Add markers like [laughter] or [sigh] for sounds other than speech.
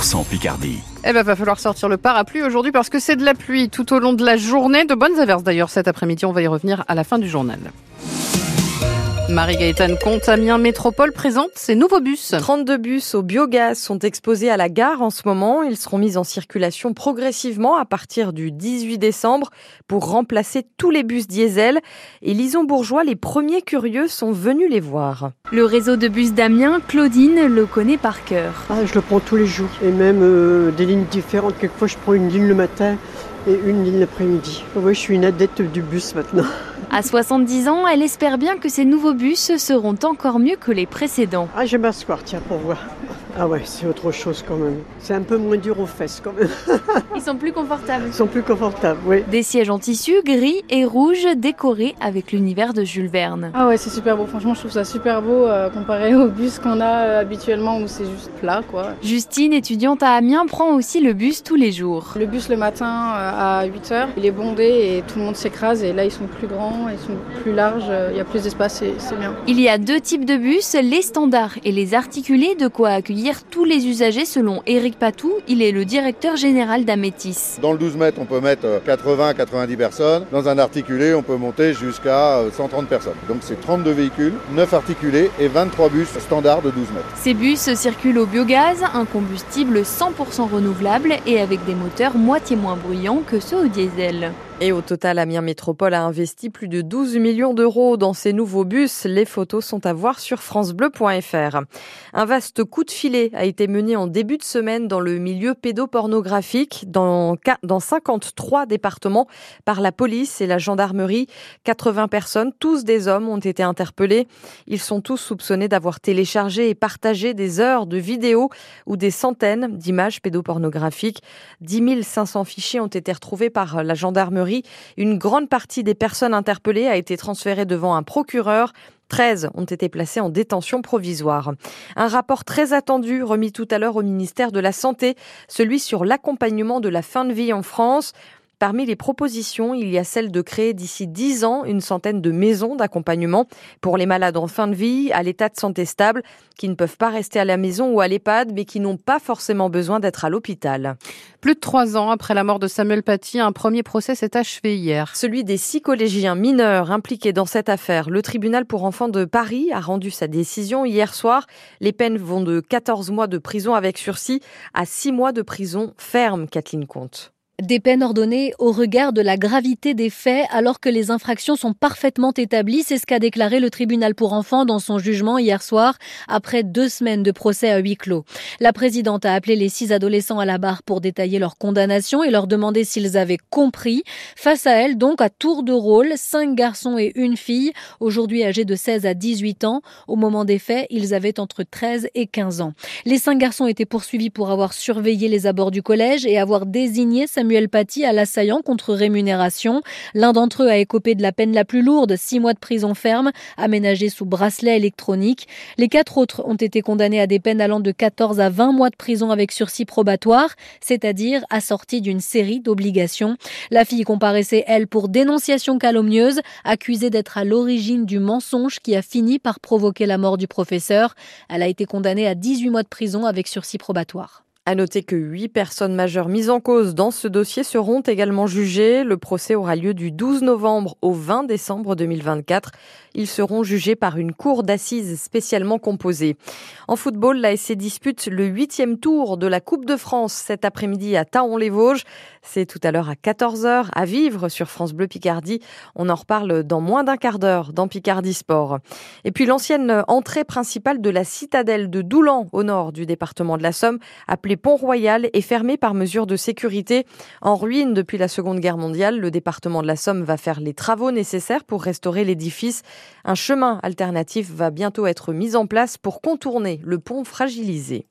100% Picardie. Eh ben, va falloir sortir le parapluie aujourd'hui parce que c'est de la pluie tout au long de la journée. De bonnes averses d'ailleurs cet après-midi. On va y revenir à la fin du journal. Marie-Gaëtane Comte, Amiens Métropole présente ses nouveaux bus. 32 bus au biogaz sont exposés à la gare en ce moment. Ils seront mis en circulation progressivement à partir du 18 décembre pour remplacer tous les bus diesel. Et Lison Bourgeois, les premiers curieux sont venus les voir. Le réseau de bus d'Amiens, Claudine le connaît par cœur. Ah, je le prends tous les jours et même euh, des lignes différentes. Quelquefois, je prends une ligne le matin et une ligne l'après-midi. Oui, je suis une adepte du bus maintenant. [laughs] À 70 ans, elle espère bien que ces nouveaux bus seront encore mieux que les précédents. Ah, je m'asseoir, tiens, pour voir. Ah ouais, c'est autre chose quand même. C'est un peu moins dur aux fesses quand même. [laughs] Ils sont plus confortables. Ils sont plus confortables, oui. Des sièges en tissu gris et rouge décorés avec l'univers de Jules Verne. Ah ouais, c'est super beau. Franchement, je trouve ça super beau euh, comparé aux bus qu'on a euh, habituellement où c'est juste plat, quoi. Justine, étudiante à Amiens, prend aussi le bus tous les jours. Le bus le matin euh, à 8h, il est bondé et tout le monde s'écrase et là ils sont plus grands, ils sont plus larges, il y a plus d'espace et c'est bien. Il y a deux types de bus, les standards et les articulés, de quoi accueillir tous les usagers selon Éric Patou. Il est le directeur général d'Amétis. Dans le 12 mètres, on peut mettre 80-90 personnes. Dans un articulé, on peut monter jusqu'à 130 personnes. Donc c'est 32 véhicules, 9 articulés et 23 bus standards de 12 mètres. Ces bus circulent au biogaz, un combustible 100% renouvelable et avec des moteurs moitié moins bruyants que ceux au diesel. Et au total, Amiens Métropole a investi plus de 12 millions d'euros dans ces nouveaux bus. Les photos sont à voir sur francebleu.fr. Un vaste coup de filet a été mené en début de semaine dans le milieu pédopornographique dans, dans 53 départements par la police et la gendarmerie. 80 personnes, tous des hommes, ont été interpellés. Ils sont tous soupçonnés d'avoir téléchargé et partagé des heures de vidéos ou des centaines d'images pédopornographiques. 10 500 fichiers ont été retrouvés par la gendarmerie une grande partie des personnes interpellées a été transférée devant un procureur. 13 ont été placés en détention provisoire. Un rapport très attendu remis tout à l'heure au ministère de la Santé, celui sur l'accompagnement de la fin de vie en France. Parmi les propositions, il y a celle de créer d'ici 10 ans une centaine de maisons d'accompagnement pour les malades en fin de vie, à l'état de santé stable, qui ne peuvent pas rester à la maison ou à l'EHPAD, mais qui n'ont pas forcément besoin d'être à l'hôpital. Plus de trois ans après la mort de Samuel Paty, un premier procès s'est achevé hier. Celui des six collégiens mineurs impliqués dans cette affaire. Le tribunal pour enfants de Paris a rendu sa décision hier soir. Les peines vont de 14 mois de prison avec sursis à 6 mois de prison ferme, Kathleen Comte. Des peines ordonnées au regard de la gravité des faits alors que les infractions sont parfaitement établies, c'est ce qu'a déclaré le tribunal pour enfants dans son jugement hier soir après deux semaines de procès à huis clos. La présidente a appelé les six adolescents à la barre pour détailler leur condamnation et leur demander s'ils avaient compris. Face à elle, donc, à tour de rôle, cinq garçons et une fille, aujourd'hui âgés de 16 à 18 ans. Au moment des faits, ils avaient entre 13 et 15 ans. Les cinq garçons étaient poursuivis pour avoir surveillé les abords du collège et avoir désigné Samuel Paty à l'assaillant contre rémunération. L'un d'entre eux a écopé de la peine la plus lourde, six mois de prison ferme, aménagée sous bracelet électronique. Les quatre autres ont été condamnés à des peines allant de 14 à 20 mois de prison avec sursis probatoire, c'est-à-dire assorti d'une série d'obligations. La fille comparaissait, elle, pour dénonciation calomnieuse, accusée d'être à l'origine du mensonge qui a fini par provoquer la mort du professeur. Elle a été condamnée à 18 mois de prison avec sursis probatoire. À noter que huit personnes majeures mises en cause dans ce dossier seront également jugées. Le procès aura lieu du 12 novembre au 20 décembre 2024. Ils seront jugés par une cour d'assises spécialement composée. En football, la SC dispute le huitième tour de la Coupe de France cet après-midi à Taon-les-Vosges. C'est tout à l'heure à 14h à vivre sur France Bleu Picardie. On en reparle dans moins d'un quart d'heure dans Picardie Sport. Et puis l'ancienne entrée principale de la citadelle de Doulan au nord du département de la Somme, appelée Pont-Royal est fermé par mesure de sécurité. En ruine depuis la Seconde Guerre mondiale, le département de la Somme va faire les travaux nécessaires pour restaurer l'édifice. Un chemin alternatif va bientôt être mis en place pour contourner le pont fragilisé.